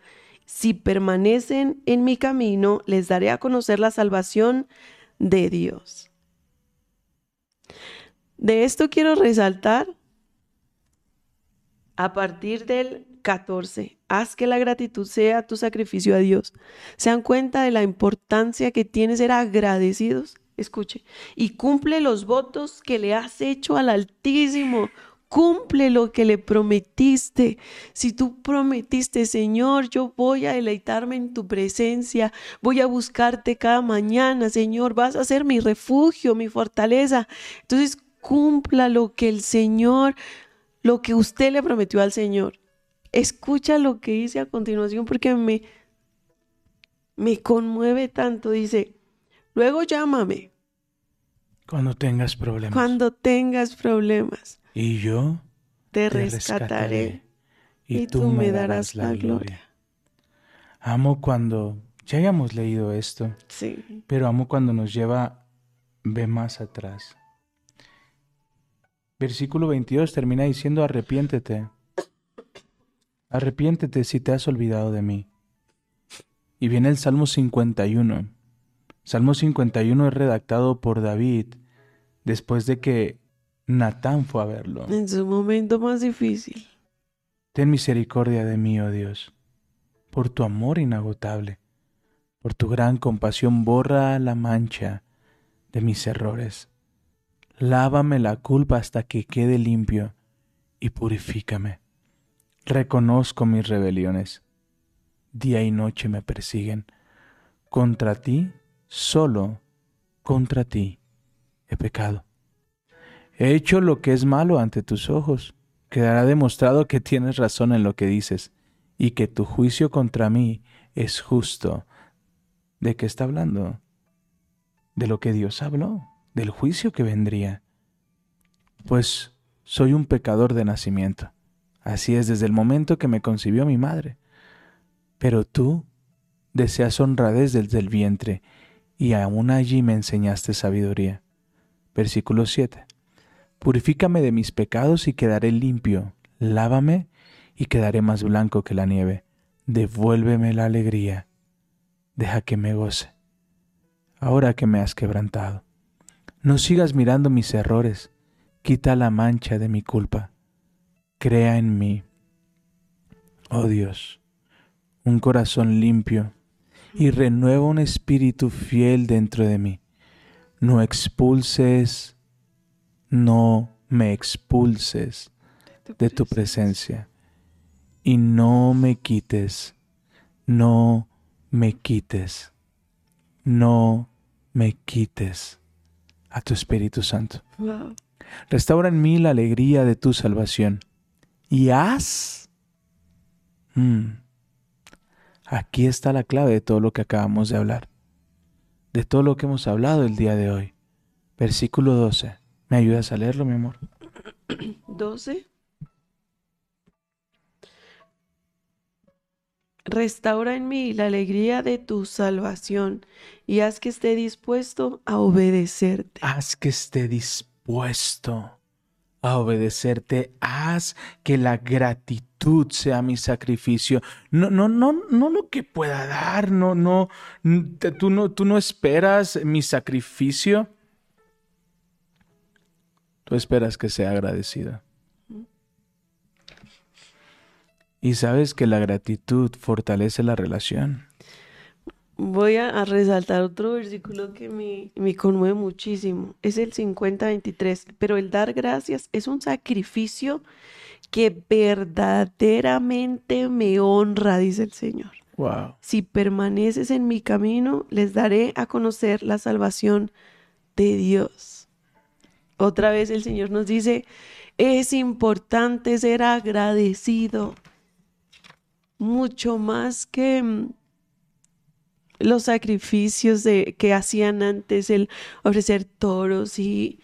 Si permanecen en mi camino, les daré a conocer la salvación de Dios. De esto quiero resaltar a partir del 14. Haz que la gratitud sea tu sacrificio a Dios. ¿Se dan cuenta de la importancia que tiene ser agradecidos? Escuche. Y cumple los votos que le has hecho al Altísimo. Cumple lo que le prometiste. Si tú prometiste, Señor, yo voy a deleitarme en tu presencia, voy a buscarte cada mañana, Señor, vas a ser mi refugio, mi fortaleza. Entonces, cumpla lo que el Señor, lo que usted le prometió al Señor. Escucha lo que dice a continuación porque me, me conmueve tanto. Dice, luego llámame Cuando tengas problemas. cuando tengas problemas. Y yo Te, rescataré. y, tú, me darás la gloria. Amo cuando, ya hayamos leído esto, Sí. pero amo cuando nos lleva, ve más atrás. Versículo 22 termina diciendo, arrepiéntete. Arrepiéntete si te has olvidado de mí. Y viene el Salmo 51. Salmo 51 es redactado por David después de que Natán fue a verlo. En su momento más difícil. Ten misericordia de mí, oh Dios, por tu amor inagotable, por tu gran compasión borra la mancha de mis errores. Lávame la culpa hasta que quede limpio y purifícame. Reconozco mis rebeliones. Día y noche me persiguen. Contra ti, solo contra ti, he pecado. He hecho lo que es malo ante tus ojos. Quedará demostrado que tienes razón en lo que dices y que tu juicio contra mí es justo. ¿De qué está hablando? De lo que Dios habló, del juicio que vendría. Pues soy un pecador de nacimiento. Así es desde el momento que me concibió mi madre. Pero tú deseas honradez desde el vientre, y aún allí me enseñaste sabiduría. Versículo 7. Purifícame de mis pecados y quedaré limpio. Lávame y quedaré más blanco que la nieve. Devuélveme la alegría. Deja que me goce. Ahora que me has quebrantado. No sigas mirando mis errores. Quita la mancha de mi culpa. Crea en mí. Oh Dios, un corazón limpio y renueva un espíritu fiel dentro de mí. No expulses, no me expulses de tu presencia y no me quites, no me quites, no me quites a tu Espíritu Santo. Restaura en mí la alegría de tu salvación y haz... Mm, aquí está la clave de todo lo que acabamos de hablar, de todo lo que hemos hablado el día de hoy. Versículo 12. ¿Me ayudas a leerlo, mi amor? 12. Restaura en mí la alegría de tu salvación y haz que esté dispuesto a obedecerte. Haz que esté dispuesto a obedecerte. Haz que la gratitud sea mi sacrificio. No, no, no, no lo que pueda dar. No, no, tú no, tú no esperas mi sacrificio. Tú esperas que sea agradecida. Y sabes que la gratitud fortalece la relación. Voy a, a resaltar otro versículo que me, me conmueve muchísimo. Es el 50-23. Pero el dar gracias es un sacrificio que verdaderamente me honra, dice el Señor. Wow. Si permaneces en mi camino, les daré a conocer la salvación de Dios. Otra vez el Señor nos dice, es importante ser agradecido, mucho más que mm, los sacrificios que hacían antes, el ofrecer toros y,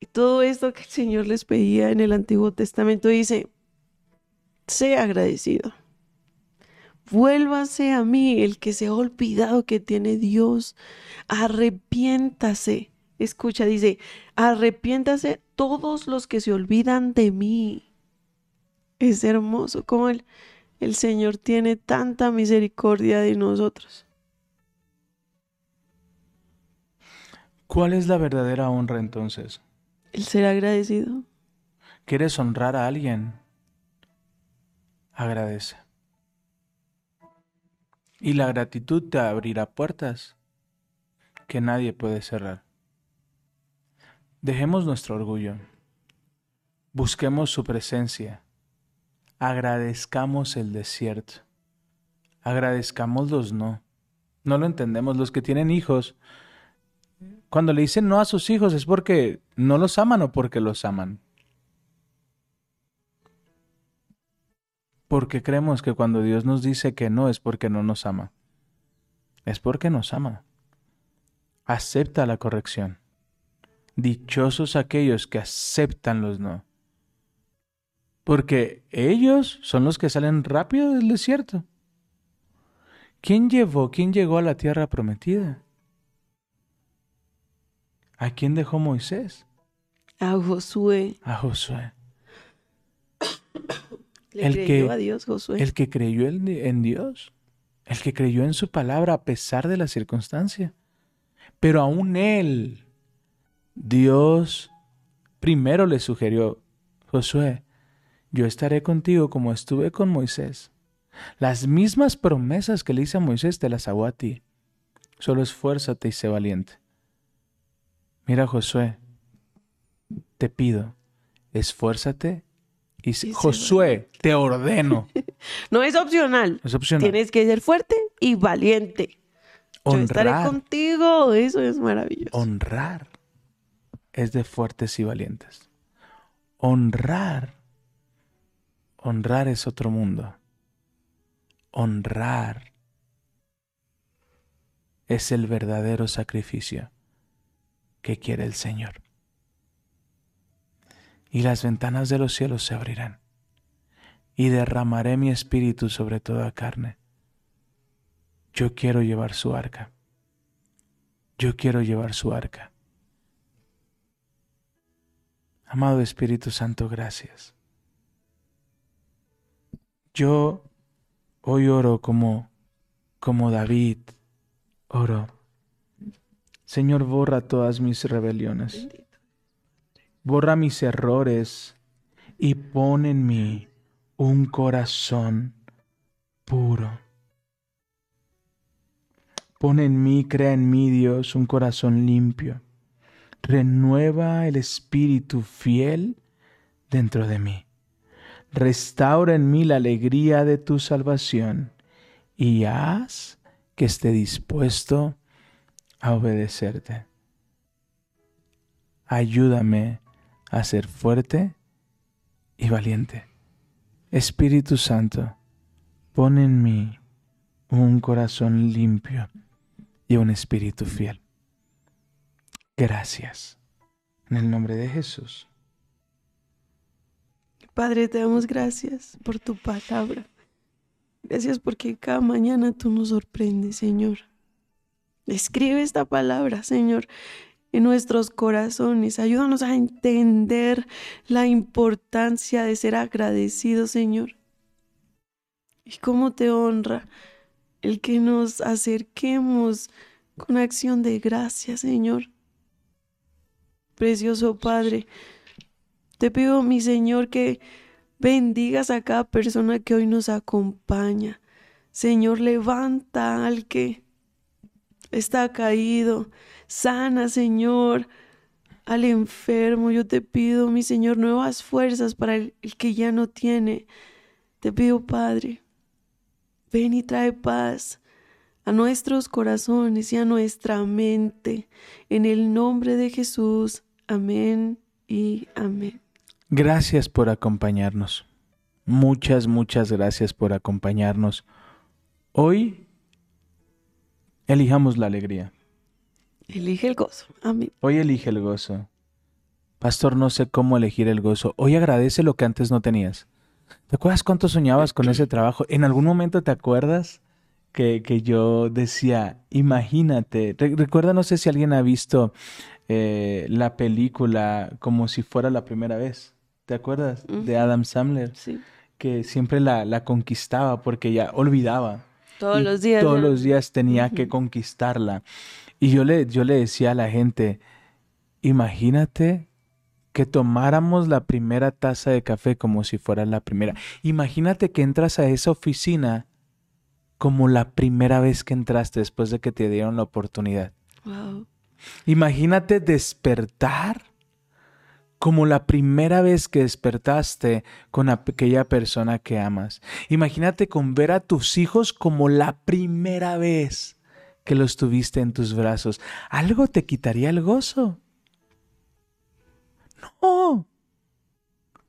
y todo esto que el Señor les pedía en el Antiguo Testamento. Dice, sé agradecido. Vuélvase a mí el que se ha olvidado que tiene Dios. Arrepiéntase. Escucha, dice, arrepiéntase todos los que se olvidan de mí. Es hermoso como el, el Señor tiene tanta misericordia de nosotros. ¿Cuál es la verdadera honra entonces? El ser agradecido. ¿Quieres honrar a alguien? Agradece. Y la gratitud te abrirá puertas que nadie puede cerrar. Dejemos nuestro orgullo. Busquemos su presencia. Agradezcamos el desierto. Agradezcamos los no. No lo entendemos. Los que tienen hijos, cuando le dicen no a sus hijos es porque no los aman o porque los aman. Porque creemos que cuando Dios nos dice que no es porque no nos ama. Es porque nos ama. Acepta la corrección. Dichosos aquellos que aceptan los no. Porque ellos son los que salen rápido del desierto. ¿Quién llevó, quién llegó a la tierra prometida? ¿A quién dejó Moisés? A Josué. A Josué. Le El creyó que- a Dios Josué. El que creyó en, en Dios. El que creyó en su palabra a pesar de la circunstancia. Pero aún él, Dios primero le sugirió, Josué, yo estaré contigo como estuve con Moisés. Las mismas promesas que le hice a Moisés te las hago a ti. Solo esfuérzate y sé valiente. Mira, Josué, te pido, esfuérzate y sé- Josué, te ordeno. No es opcional. Es opcional. Tienes que ser fuerte y valiente. Yo estaré contigo. Eso es maravilloso. honrar es de fuertes y valientes. Honrar, honrar es otro mundo. Honrar es el verdadero sacrificio que quiere el Señor. Y las ventanas de los cielos se abrirán, y derramaré mi espíritu sobre toda carne. Yo quiero llevar su arca. Yo quiero llevar su arca. Amado Espíritu Santo, gracias. Yo hoy oro como como David oro. Señor, borra todas mis rebeliones. Borra mis errores y pon en mí un corazón puro. Pon en mí, crea en mí, Dios, un corazón limpio. Renueva el espíritu fiel dentro de mí. Restaura en mí la alegría de tu salvación y haz que esté dispuesto a obedecerte. Ayúdame a ser fuerte y valiente. Espíritu Santo, pon en mí un corazón limpio y un espíritu fiel. Gracias. En el nombre de Jesús. Padre, te damos gracias por tu palabra. Gracias porque cada mañana tú nos sorprendes, Señor. Escribe esta palabra, Señor, en nuestros corazones. Ayúdanos a entender la importancia de ser agradecidos, Señor. Y cómo te honra el que nos acerquemos con acción de gracia, Señor. Precioso Padre, te pido, mi Señor, que bendigas a cada persona que hoy nos acompaña. Señor, levanta al que está caído. Sana, Señor, al enfermo. Yo te pido, mi Señor, nuevas fuerzas para el, que ya no tiene. Te pido, Padre, ven y trae paz a nuestros corazones y a nuestra mente. En el nombre de Jesús. Amén y amén. Gracias por acompañarnos. Muchas, muchas gracias por acompañarnos. Hoy elijamos la alegría. Elige el gozo. Amén. Hoy elige el gozo. Pastor, no sé cómo elegir el gozo. Hoy agradece lo que antes no tenías. ¿Te acuerdas cuánto soñabas con ese trabajo? ¿En algún momento te acuerdas que, que yo decía, imagínate? Re- recuerda, no sé si alguien ha visto eh, la película como si fuera la primera vez. ¿Te acuerdas? De. Adam Sandler, Sí. que siempre la, la conquistaba porque ya olvidaba. Todos Y los días. Todos ¿no? los días tenía que conquistarla. Y yo le, yo le decía a la gente, imagínate que tomáramos la primera taza de café como si fuera la primera. Imagínate que entras a esa oficina como la primera vez que entraste después de que te dieron la oportunidad. Wow. Imagínate despertar como la primera vez que despertaste con aquella persona que amas. Imagínate con ver a tus hijos como la primera vez que los tuviste en tus brazos. ¿Algo te quitaría el gozo? No.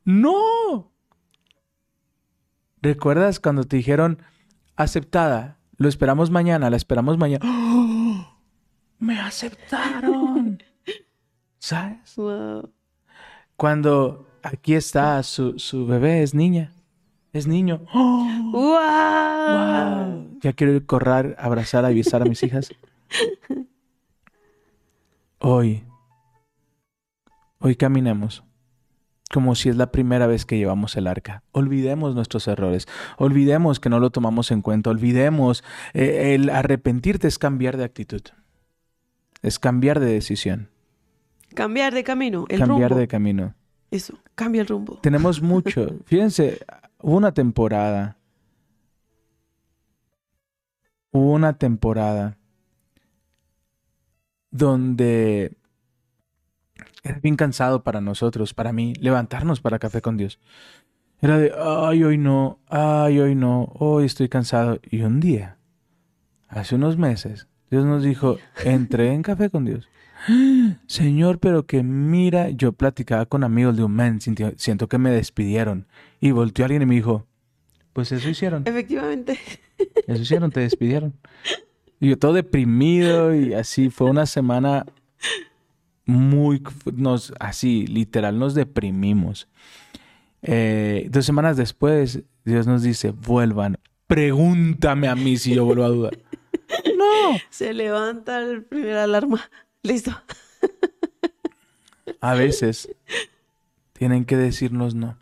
No. ¿Recuerdas cuando te dijeron aceptada? Lo esperamos mañana, la esperamos mañana. ¡Oh! Me aceptaron. ¿Sabes? Wow. Cuando aquí está su, su bebé, es niña, es niño. ¡Oh! Wow. ¡Wow! Ya quiero ir correr, abrazar, avisar a mis hijas. Hoy, hoy caminemos como si es la primera vez que llevamos el arca. Olvidemos nuestros errores, olvidemos que no lo tomamos en cuenta, olvidemos eh, el arrepentirte es cambiar de actitud, es cambiar de decisión, Cambiar de camino. El cambiar rumbo. de camino. Eso. Cambia el rumbo. Tenemos mucho. Fíjense, hubo una temporada. Hubo una temporada donde era bien cansado para nosotros, para mí, levantarnos para café con Dios. Era de, ay, hoy no, ay, hoy no, hoy estoy cansado. Y un día, hace unos meses, Dios nos dijo, entré en café con Dios. Señor, pero que mira, yo platicaba con amigos de un men, siento que me despidieron. Y volteó alguien y me dijo, pues eso hicieron, Efectivamente. eso hicieron, te despidieron. Y yo todo deprimido y así, fue una semana muy, nos, así, literal, nos deprimimos. Eh, dos semanas después, Dios nos dice, vuelvan, pregúntame a mí si yo vuelvo a dudar. No. Se levanta el primer alarma. Listo. A veces tienen que decirnos no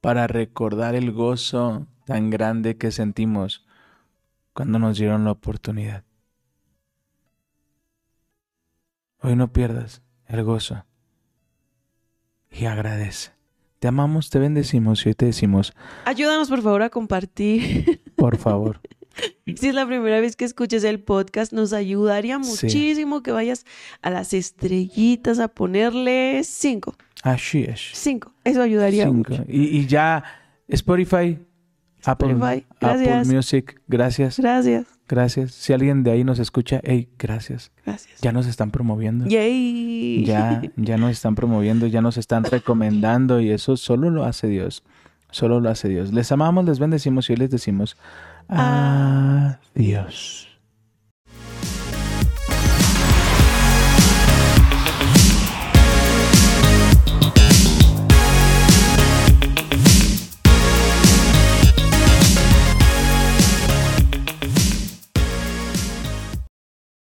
para recordar el gozo tan grande que sentimos cuando nos dieron la oportunidad. Hoy no pierdas el gozo y agradece. Te amamos, te bendecimos y hoy te decimos, Ayúdanos por favor a compartir. por favor, Si es la primera vez que escuches el podcast, nos ayudaría Sí. muchísimo que vayas a las estrellitas a ponerle cinco. así es. Cinco. Eso ayudaría Cinco. mucho. Y, y ya Spotify, Apple, Spotify, Apple gracias. Music, gracias, Gracias. Gracias. Si alguien de ahí nos escucha, hey, gracias. Gracias. Ya nos están promoviendo. Yay. Ya, ya nos están promoviendo, ya nos están recomendando y eso solo lo hace Dios. Solo lo hace Dios. Les amamos, les bendecimos y hoy les decimos adiós.